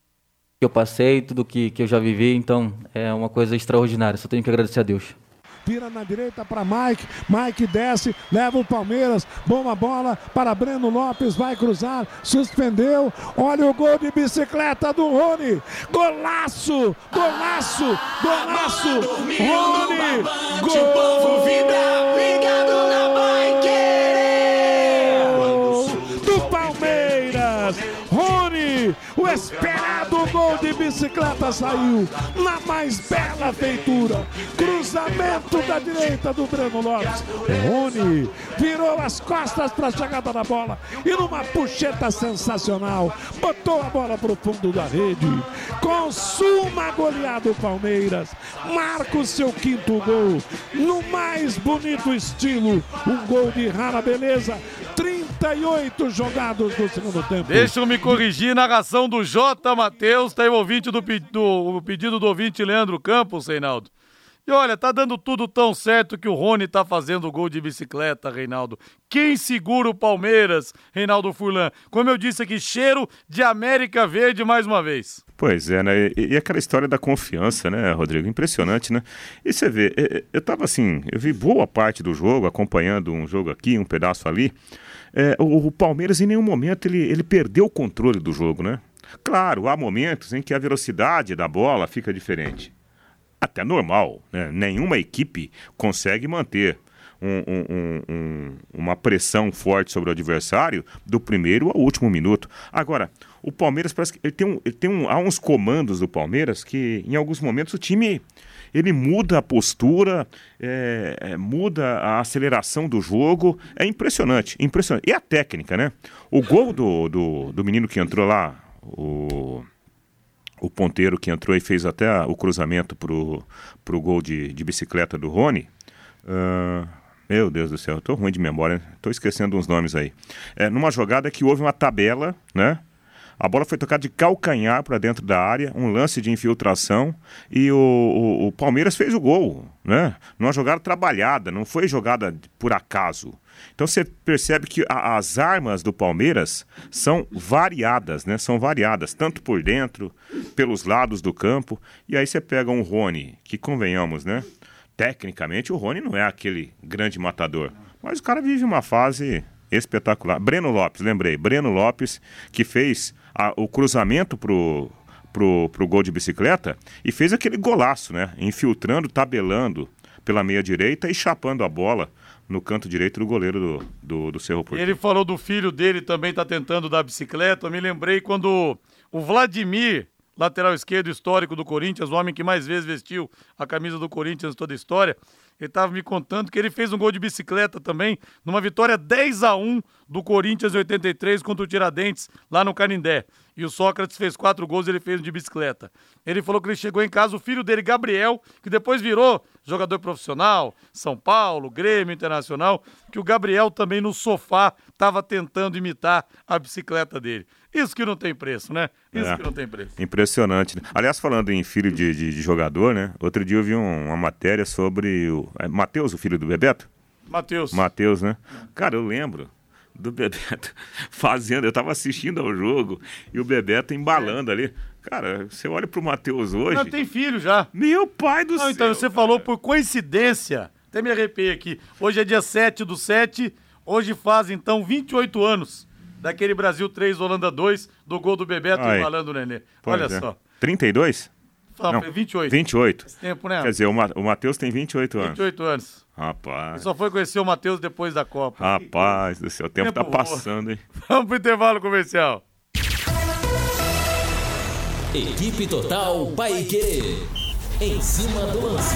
eu passei, tudo que, que eu já vivi, então é uma coisa extraordinária. Só tenho que agradecer a Deus. vira na direita para Mike. Mike desce, leva o Palmeiras. Boa bola para Breno Lopes, vai cruzar, suspendeu. Olha o gol de bicicleta do Rony. Golaço! Golaço! Golaço! Rony! Gol! Gol de bicicleta saiu na mais bela feitura. Cruzamento da direita do Breno Lopes. Rony virou as costas para a chegada da bola e numa puxeta sensacional botou a bola para o fundo da rede. Consuma goleado Palmeiras. Marca o seu quinto gol no mais bonito estilo. Um gol de rara beleza. 38 jogados no segundo tempo. Deixa eu me corrigir, narração do J. Matheus, tá aí o ouvinte do, do o pedido do ouvinte Leandro Campos, Reinaldo. E olha, tá dando tudo tão certo que o Rony tá fazendo o gol de bicicleta, Reinaldo. Quem segura o Palmeiras, Reinaldo Furlan? Como eu disse aqui, cheiro de América Verde mais uma vez. Pois é, né? E, e, aquela história da confiança, né, Rodrigo? Impressionante, né? E você vê, eu tava assim, eu vi boa parte do jogo, acompanhando um jogo aqui, um pedaço ali. É, o, o, Palmeiras em nenhum momento ele, ele perdeu o controle do jogo, né? Claro, há momentos em que a velocidade da bola fica diferente. Até normal, né? Nenhuma equipe consegue manter um, um, um, uma pressão forte sobre o adversário do primeiro ao último minuto. Agora, o Palmeiras parece que ele tem, um, ele tem um, há uns comandos do Palmeiras que em alguns momentos o time ele muda a postura, é, é, muda a aceleração do jogo. É impressionante, impressionante. E a técnica, né? O gol do, do, do menino que entrou lá, o, o ponteiro que entrou e fez até o cruzamento pro, pro gol de, de bicicleta do Rony. Uh, meu Deus do céu, eu tô ruim de memória, tô esquecendo uns nomes aí. É, numa jogada que houve uma tabela, né? A bola foi tocada de calcanhar para dentro da área, um lance de infiltração e o, o, o, Palmeiras fez o gol, né? Numa jogada trabalhada, não foi jogada por acaso. Então você percebe que a, as armas do Palmeiras são variadas, né? São variadas, tanto por dentro, pelos lados do campo. E aí você pega um Rony, que convenhamos, né? Tecnicamente o Rony não é aquele grande matador, mas o cara vive uma fase espetacular. Breno Lopes, lembrei, Breno Lopes que fez a, o cruzamento pro, pro, pro gol de bicicleta e fez aquele golaço, né? Infiltrando, tabelando pela meia direita e chapando a bola no canto direito do goleiro do, do, do Cerro Porteiro. Ele falou do filho dele também tá tentando dar bicicleta. Eu me lembrei quando o Vladimir, lateral esquerdo histórico do Corinthians, o homem que mais vezes vestiu a camisa do Corinthians toda a história, ele estava me contando que ele fez um gol de bicicleta também, numa vitória 10 a 1 do Corinthians em 83 contra o Tiradentes, lá no Canindé. E o Sócrates fez quatro gols ele fez de bicicleta. Ele falou que ele chegou em casa, o filho dele, Gabriel, que depois virou jogador profissional, São Paulo, Grêmio Internacional, que o Gabriel também no sofá estava tentando imitar a bicicleta dele. Isso que não tem preço, né? Isso é, que não tem preço. Impressionante. Né? Aliás, falando em filho de, de, de jogador, né? Outro dia eu vi um, uma matéria sobre o é, Matheus, o filho do Bebeto. Matheus. Matheus, né? Cara, eu lembro do Bebeto fazendo, eu tava assistindo ao jogo e o Bebeto embalando ali. Cara, você olha pro Matheus hoje. Não, tem filho já. Meu pai do Não, céu. Então, você cara. falou por coincidência. Até me arrepiei aqui. Hoje é dia 7 do 7. Hoje faz então 28 anos daquele Brasil 3, Holanda 2, do gol do Bebeto Aí. embalando o Nenê. Pois Olha é. só. 32? Não, Não, 28. 28. Esse tempo, né? Quer dizer, o, Ma o Matheus tem 28 anos. 28 anos. Rapaz. Só foi conhecer o Matheus depois da Copa. Rapaz do céu, o tempo, tempo tá passando, hein? Vamos pro intervalo comercial. Equipe Total Paique. Em cima do lance.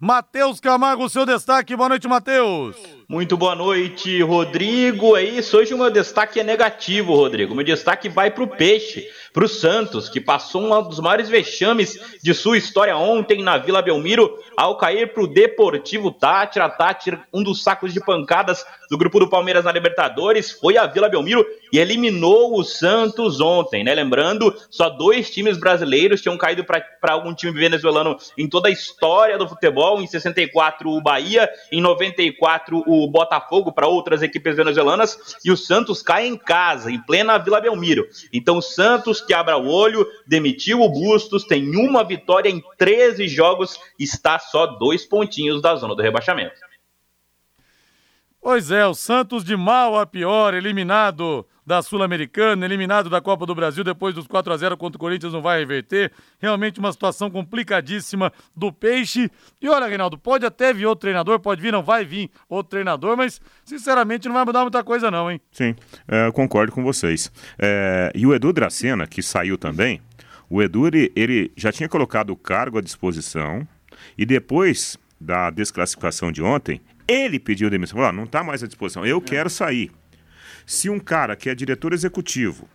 Matheus Camargo, seu destaque. Boa noite, Matheus. Muito boa noite, Rodrigo. É isso. Hoje o meu destaque é negativo, Rodrigo. O meu destaque vai pro Peixe para o Santos, que passou um dos maiores vexames de sua história ontem na Vila Belmiro, ao cair para o Deportivo Tátira. Tátira, um dos sacos de pancadas do grupo do Palmeiras na Libertadores, foi a Vila Belmiro e eliminou o Santos ontem, né? Lembrando, só dois times brasileiros tinham caído para algum time venezuelano em toda a história do futebol. Em 64, o Bahia, em 94, o Botafogo, para outras equipes venezuelanas, e o Santos cai em casa, em plena Vila Belmiro. Então, o Santos que abra o olho, demitiu o Bustos, tem uma vitória em 13 jogos, está só dois pontinhos da zona do rebaixamento. Pois é, o Santos de mal a pior, eliminado da Sul-Americana, eliminado da Copa do Brasil depois dos 4 a 0 contra o Corinthians, não vai reverter. Realmente uma situação complicadíssima do Peixe. E olha, Reinaldo, pode até vir outro treinador, pode vir, não vai vir outro treinador, mas sinceramente não vai mudar muita coisa, não, hein? Sim, é, concordo com vocês. É, e o Edu Dracena, que saiu também, o Edu ele, ele já tinha colocado o cargo à disposição e depois da desclassificação de ontem, ele pediu demissão. Falou, não está mais à disposição, eu quero sair. Se um cara que é diretor executivo,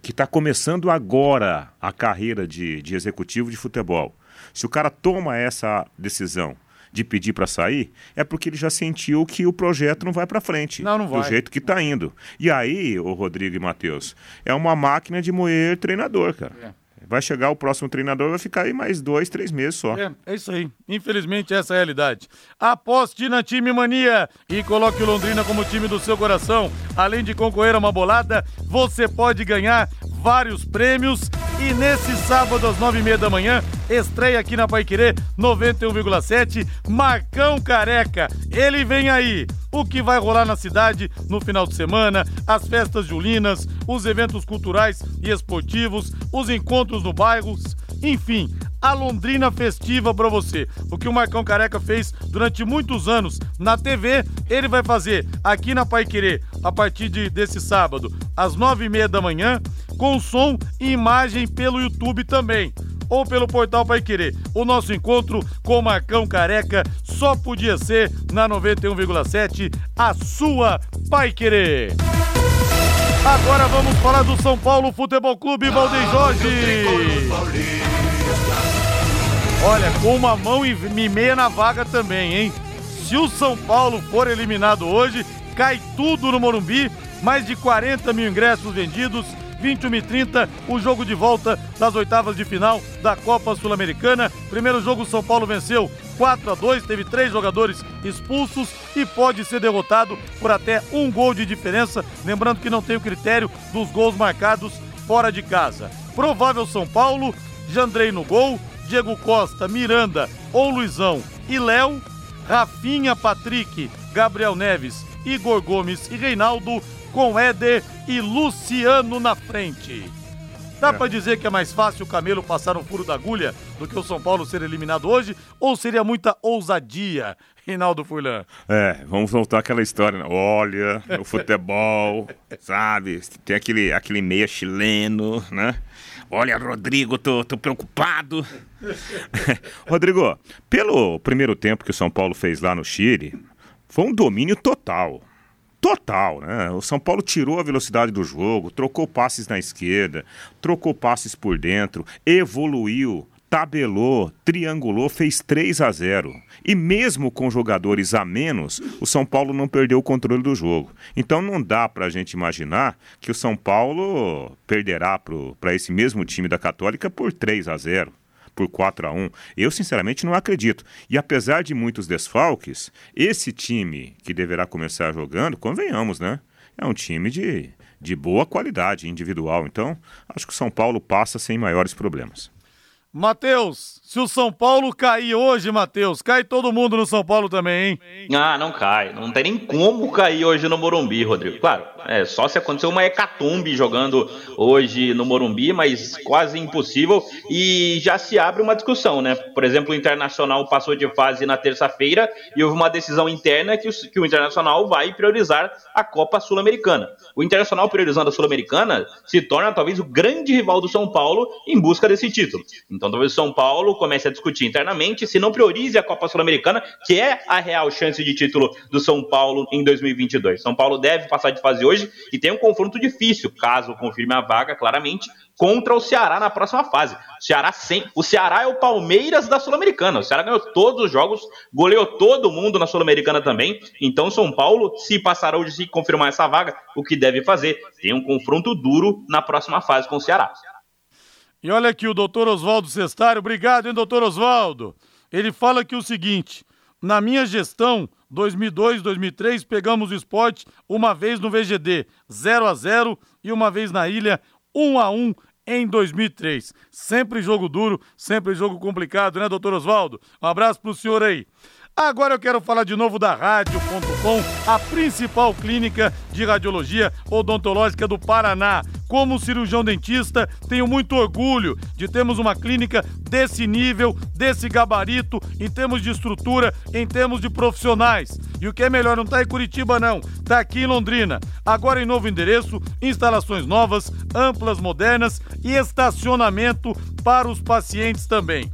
que está começando agora a carreira de, de executivo de futebol, se o cara toma essa decisão de pedir para sair, é porque ele já sentiu que o projeto não vai para frente. Não, não vai. Do jeito que está indo. E aí, o Rodrigo e Matheus, é uma máquina de moer treinador, cara. É. Vai chegar o próximo treinador, vai ficar aí mais dois, três meses só. É, é isso aí. Infelizmente, essa é a realidade. Aposte na Time Mania e coloque o Londrina como time do seu coração. Além de concorrer a uma bolada, você pode ganhar vários prêmios. E nesse sábado, às nove e meia da manhã, estreia aqui na Paiquerê 91,7, Marcão Careca. Ele vem aí. O que vai rolar na cidade no final de semana, as festas julinas, os eventos culturais e esportivos, os encontros no bairros, enfim, a Londrina festiva para você. O que o Marcão Careca fez durante muitos anos na TV, ele vai fazer aqui na Pai Querer a partir de, desse sábado, às nove e meia da manhã, com som e imagem pelo YouTube também. Ou pelo portal Pai Querer. O nosso encontro com o Marcão Careca só podia ser na 91,7, a sua Pai Querer. Agora vamos falar do São Paulo Futebol Clube Valdem Jorge. Olha, com uma mão e meia na vaga também, hein? Se o São Paulo for eliminado hoje, cai tudo no Morumbi. Mais de 40 mil ingressos vendidos. 21 e 30, o jogo de volta das oitavas de final da Copa Sul-Americana. Primeiro jogo, São Paulo venceu 4 a 2 teve três jogadores expulsos e pode ser derrotado por até um gol de diferença. Lembrando que não tem o critério dos gols marcados fora de casa. Provável São Paulo, Jandrei no gol, Diego Costa, Miranda ou Luizão e Léo, Rafinha, Patrick, Gabriel Neves, Igor Gomes e Reinaldo, com Éder e Luciano na frente. Dá É. pra dizer que é mais fácil o Camelo passar no furo da agulha do que o São Paulo ser eliminado hoje? Ou seria muita ousadia, Reinaldo Furlan? É, vamos voltar àquela história. né? Olha, o futebol, sabe? Tem aquele, aquele meia chileno, né? Olha, Rodrigo, tô, tô preocupado. Rodrigo, pelo primeiro tempo que o São Paulo fez lá no Chile, foi um domínio total. Total, né? O São Paulo tirou a velocidade do jogo, trocou passes na esquerda, trocou passes por dentro, evoluiu, tabelou, triangulou, fez 3 a 0. E mesmo com jogadores a menos, o São Paulo não perdeu o controle do jogo. Então não dá pra gente imaginar que o São Paulo perderá para esse mesmo time da Católica por 3 a 0 por 4 a 1 Eu, sinceramente, não acredito. E apesar de muitos desfalques, esse time que deverá começar jogando, convenhamos, né? É um time de, de boa qualidade individual. Então, acho que o São Paulo passa sem maiores problemas. Matheus, se o São Paulo cair hoje, Matheus, cai todo mundo no São Paulo também, hein? Ah, não cai. Não tem nem como cair hoje no Morumbi, Rodrigo. Claro, é só se acontecer uma hecatombe jogando hoje no Morumbi, mas quase impossível. E já se abre uma discussão, né? Por exemplo, o Internacional passou de fase na terça-feira e houve uma decisão interna que o, que o Internacional vai priorizar a Copa Sul-Americana. O Internacional priorizando a Sul-Americana se torna talvez o grande rival do São Paulo em busca desse título. Então talvez o São Paulo comece a discutir internamente se não priorize a Copa Sul-Americana, que é a real chance de título do São Paulo em 2022. São Paulo deve passar de fase hoje e tem um confronto difícil, caso confirme a vaga claramente, contra o Ceará na próxima fase. O Ceará, sem... o Ceará é o Palmeiras da Sul-Americana. O Ceará ganhou todos os jogos, goleou todo mundo na Sul-Americana também. Então, São Paulo, se passar hoje, se confirmar essa vaga, o que deve fazer? Tem um confronto duro na próxima fase com o Ceará. E olha aqui o doutor Oswaldo Cestário, obrigado, hein, doutor Oswaldo? Ele fala aqui o seguinte: na minha gestão, 2002, 2003, pegamos o esporte uma vez no VGD, 0 a 0 e uma vez na ilha, 1 a 1 em 2003. Sempre jogo duro, sempre jogo complicado, né, doutor Oswaldo? Um abraço pro senhor aí. Agora eu quero falar de novo da Rádio.com, a principal clínica de radiologia odontológica do Paraná. Como cirurgião dentista, tenho muito orgulho de termos uma clínica desse nível, desse gabarito, em termos de estrutura, em termos de profissionais. E o que é melhor, não está em Curitiba, não, está aqui em Londrina. Agora em novo endereço, instalações novas, amplas, modernas e estacionamento para os pacientes também.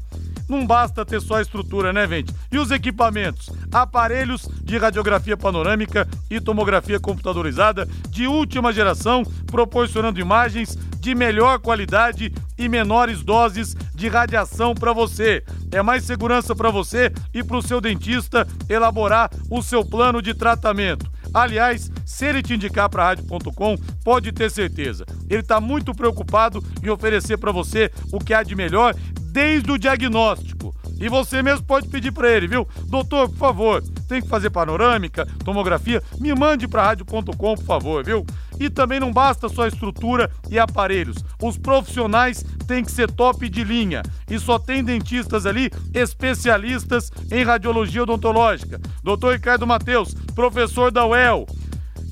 Não basta ter só a estrutura, né, gente? E os equipamentos? Aparelhos de radiografia panorâmica e tomografia computadorizada de última geração, proporcionando imagens de melhor qualidade e menores doses de radiação para você. É mais segurança para você e para o seu dentista elaborar o seu plano de tratamento. Aliás, se ele te indicar para rádio.com, pode ter certeza. Ele está muito preocupado em oferecer para você o que há de melhor desde o diagnóstico. E você mesmo pode pedir para ele, viu? Doutor, por favor, tem que fazer panorâmica, tomografia, me mande para rádio.com, por favor, viu? E também não basta só estrutura e aparelhos. Os profissionais têm que ser top de linha. E só tem dentistas ali especialistas em radiologia odontológica. Doutor Ricardo Mateus, professor da UEL,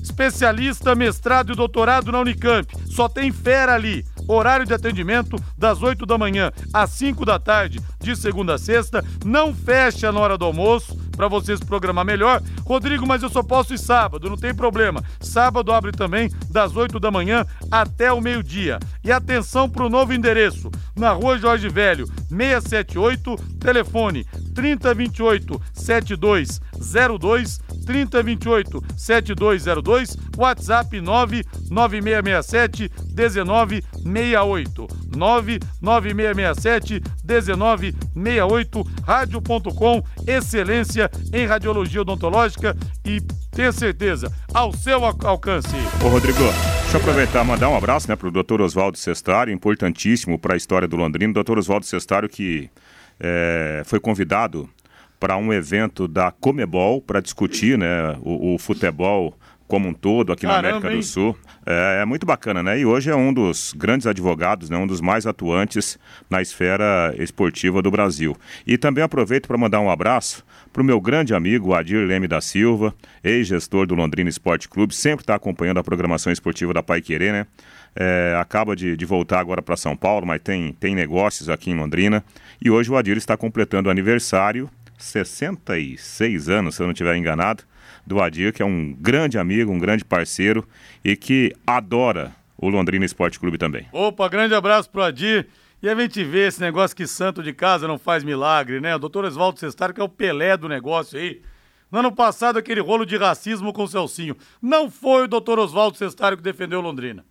especialista, mestrado e doutorado na Unicamp. Só tem fera ali. Horário de atendimento das 8 da manhã às 5 da tarde, de segunda a sexta. Não fecha na hora do almoço para vocês programar melhor. Rodrigo, mas eu só posso ir sábado, não tem problema. Sábado abre também das 8 da manhã até o meio-dia. E atenção para o novo endereço, na Rua Jorge Velho, 678, telefone 3028 7202 3028 7202, WhatsApp 99667 1968. 99667 1968, rádio.com, excelência em radiologia odontológica e tenha certeza, ao seu alcance. Ô Rodrigo, deixa eu aproveitar e mandar um abraço né, para o doutor Oswaldo Sestário, importantíssimo para a história do Londrino. Doutor Oswaldo Sestário que é, foi convidado para um evento da Comebol para discutir né, o, o futebol como um todo aqui Caramba, na América hein? do Sul. É, é, muito bacana, né? E hoje é um dos grandes advogados, né? um dos mais atuantes na esfera esportiva do Brasil. E também aproveito para mandar um abraço para o meu grande amigo Adir Leme da Silva, ex-gestor do Londrina Esporte Clube, sempre está acompanhando a programação esportiva da Pai Querer, né? É, acaba de, de, voltar agora para São Paulo, mas tem, tem negócios aqui em Londrina. E hoje o Adir está completando aniversário, 66 anos, se eu não estiver enganado do Adir, que é um grande amigo, um grande parceiro e que adora o Londrina Esporte Clube também. Opa, grande abraço pro Adir. E a gente vê esse negócio que santo de casa não faz milagre, né? O doutor Oswaldo Cestário, que é o Pelé do negócio aí. No ano passado, aquele rolo de racismo com o Celcinho. Não foi o doutor Oswaldo Cestário que defendeu Londrina.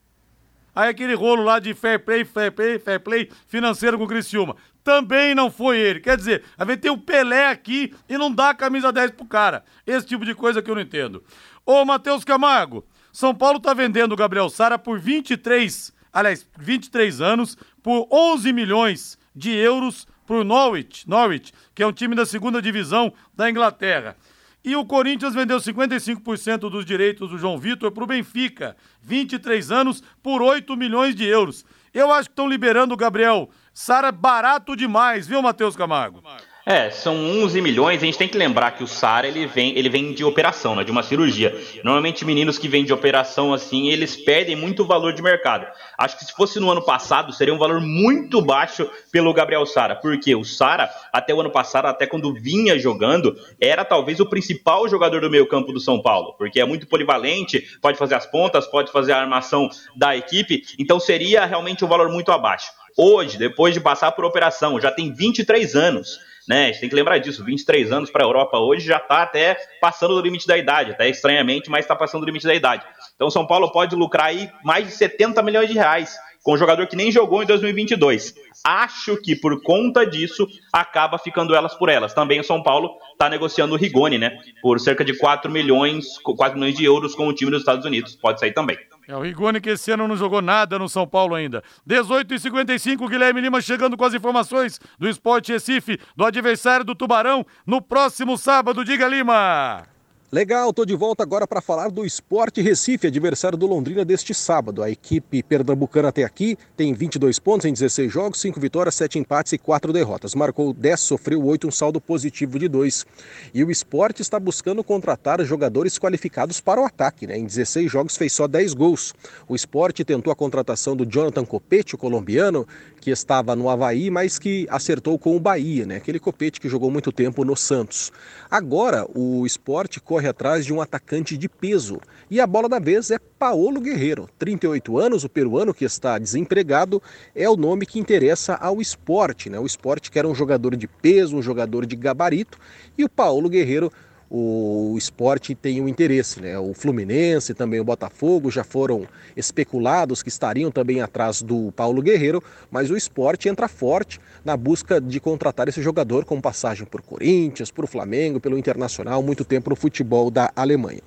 Aí aquele rolo lá de fair play, fair play, fair play financeiro com o Criciúma. Também não foi ele. Quer dizer, a gente tem o Pelé aqui e não dá a camisa 10 pro cara. Esse tipo de coisa que eu não entendo. Ô, Matheus Camargo, São Paulo tá vendendo o Gabriel Sara por 23, aliás, 23 anos, por 11 milhões de euros pro Norwich, Norwich, que é um time da segunda divisão da Inglaterra. E o Corinthians vendeu 55% dos direitos do João Vitor para o Benfica, 23 anos, por 8 milhões de euros. Eu acho que estão liberando o Gabriel Sara barato demais, viu, Matheus Camargo? É, são 11 milhões. A gente tem que lembrar que o SARA ele vem, ele vem de operação, né, de uma cirurgia. Normalmente, meninos que vêm de operação assim, eles perdem muito valor de mercado. Acho que se fosse no ano passado, seria um valor muito baixo pelo Gabriel Sara, porque o Sara, até o ano passado, até quando vinha jogando, era talvez o principal jogador do meio-campo do São Paulo, porque é muito polivalente, pode fazer as pontas, pode fazer a armação da equipe, então seria realmente um valor muito abaixo. Hoje, depois de passar por operação, já tem 23 anos né? A gente tem que lembrar disso, 23 anos para a Europa hoje já está até passando do limite da idade, até estranhamente, mas está passando do limite da idade. Então São Paulo pode lucrar aí mais de 70 milhões de reais com um jogador que nem jogou em 2022. Acho que por conta disso acaba ficando elas por elas. Também o São Paulo está negociando o Rigoni, né? Por cerca de 4 milhões, 4 milhões de euros com o time dos Estados Unidos. Pode sair também. É o Rigoni que esse ano não jogou nada no São Paulo ainda. 18 e 55 Guilherme Lima chegando com as informações do Esporte Recife, do adversário do Tubarão, no próximo sábado. Diga, Lima! Legal, tô de volta agora para falar do Esporte Recife, adversário do Londrina deste sábado. A equipe pernambucana até aqui tem 22 pontos em 16 jogos, 5 vitórias, 7 empates e 4 derrotas. Marcou 10, sofreu 8, um saldo positivo de 2. E o Esporte está buscando contratar jogadores qualificados para o ataque. Né? Em 16 jogos fez só 10 gols. O Esporte tentou a contratação do Jonathan Copete, o colombiano, que estava no Havaí, mas que acertou com o Bahia, né? aquele Copete que jogou muito tempo no Santos. Agora o Esporte corre atrás de um atacante de peso. E a bola da vez é Paolo Guerreiro, 38 anos, o peruano que está desempregado, é o nome que interessa ao esporte. Né? O esporte quer um jogador de peso, um jogador de gabarito, e o Paolo Guerreiro o esporte tem um interesse, né? O Fluminense, também o Botafogo já foram especulados que estariam também atrás do Paulo Guerreiro, mas o esporte entra forte na busca de contratar esse jogador com passagem por Corinthians, por Flamengo, pelo Internacional, muito tempo no futebol da Alemanha.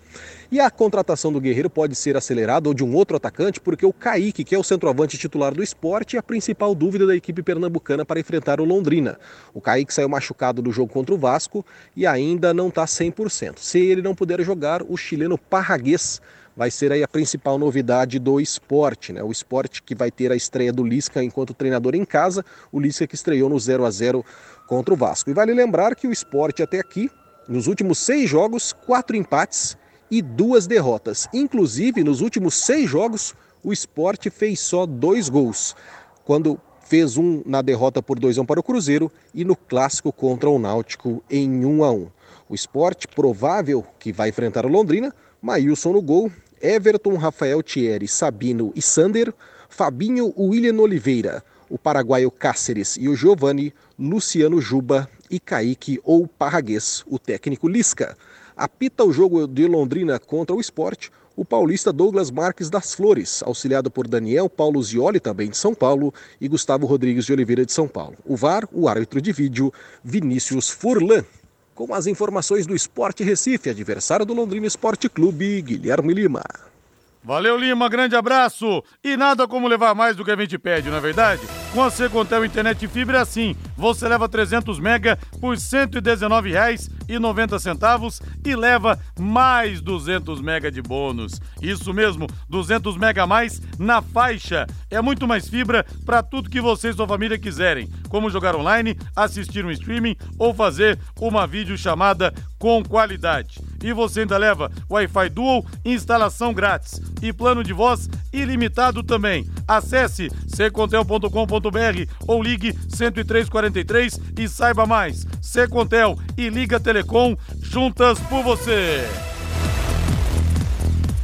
E a contratação do Guerreiro pode ser acelerada ou de um outro atacante, porque o Kaique, que é o centroavante titular do esporte, é a principal dúvida da equipe pernambucana para enfrentar o Londrina. O Kaique saiu machucado do jogo contra o Vasco e ainda não está 100%. Se ele não puder jogar, o chileno Parraguês vai ser aí a principal novidade do esporte, né? O esporte que vai ter a estreia do Lisca enquanto treinador em casa, o Lisca que estreou no 0 a 0 contra o Vasco. E vale lembrar que o esporte até aqui, nos últimos seis jogos, quatro empates e duas derrotas. Inclusive, nos últimos seis jogos, o esporte fez só dois gols. Quando fez um na derrota por 2 a 1 para o Cruzeiro e no clássico contra o Náutico em 1 a 1. O esporte provável que vai enfrentar o Londrina, Maílson no gol, Everton, Rafael Thierry, Sabino e Sander, Fabinho, William Oliveira, o paraguaio Cáceres e o Giovani, Luciano Juba e Kaique ou Parraguês, o técnico Lisca. Apita o jogo de Londrina contra o esporte o paulista Douglas Marques das Flores, auxiliado por Daniel Paulo Zioli, também de São Paulo, e Gustavo Rodrigues de Oliveira de São Paulo. O VAR, o árbitro de vídeo, Vinícius Furlan. Com as informações do Esporte Recife, adversário do Londrina Esporte Clube, Guilherme Lima. Valeu, Lima, grande abraço. E nada como levar mais do que a gente pede, não é verdade? Com a Secontel Internet Fibra é assim. Você leva 300 mega por R$ 119,90 e leva mais 200 mega de bônus. Isso mesmo, 200 mega a mais na faixa. É muito mais fibra para tudo que você e sua família quiserem, como jogar online, assistir um streaming ou fazer uma videochamada com qualidade. E você ainda leva Wi-Fi Dual, instalação grátis e plano de voz ilimitado também. Acesse secontel.com.br ou ligue 10343 e saiba mais. Secontel e Liga Telecom juntas por você.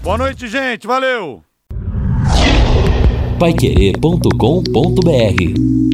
Boa noite, gente. Valeu. Paiquerê.com.br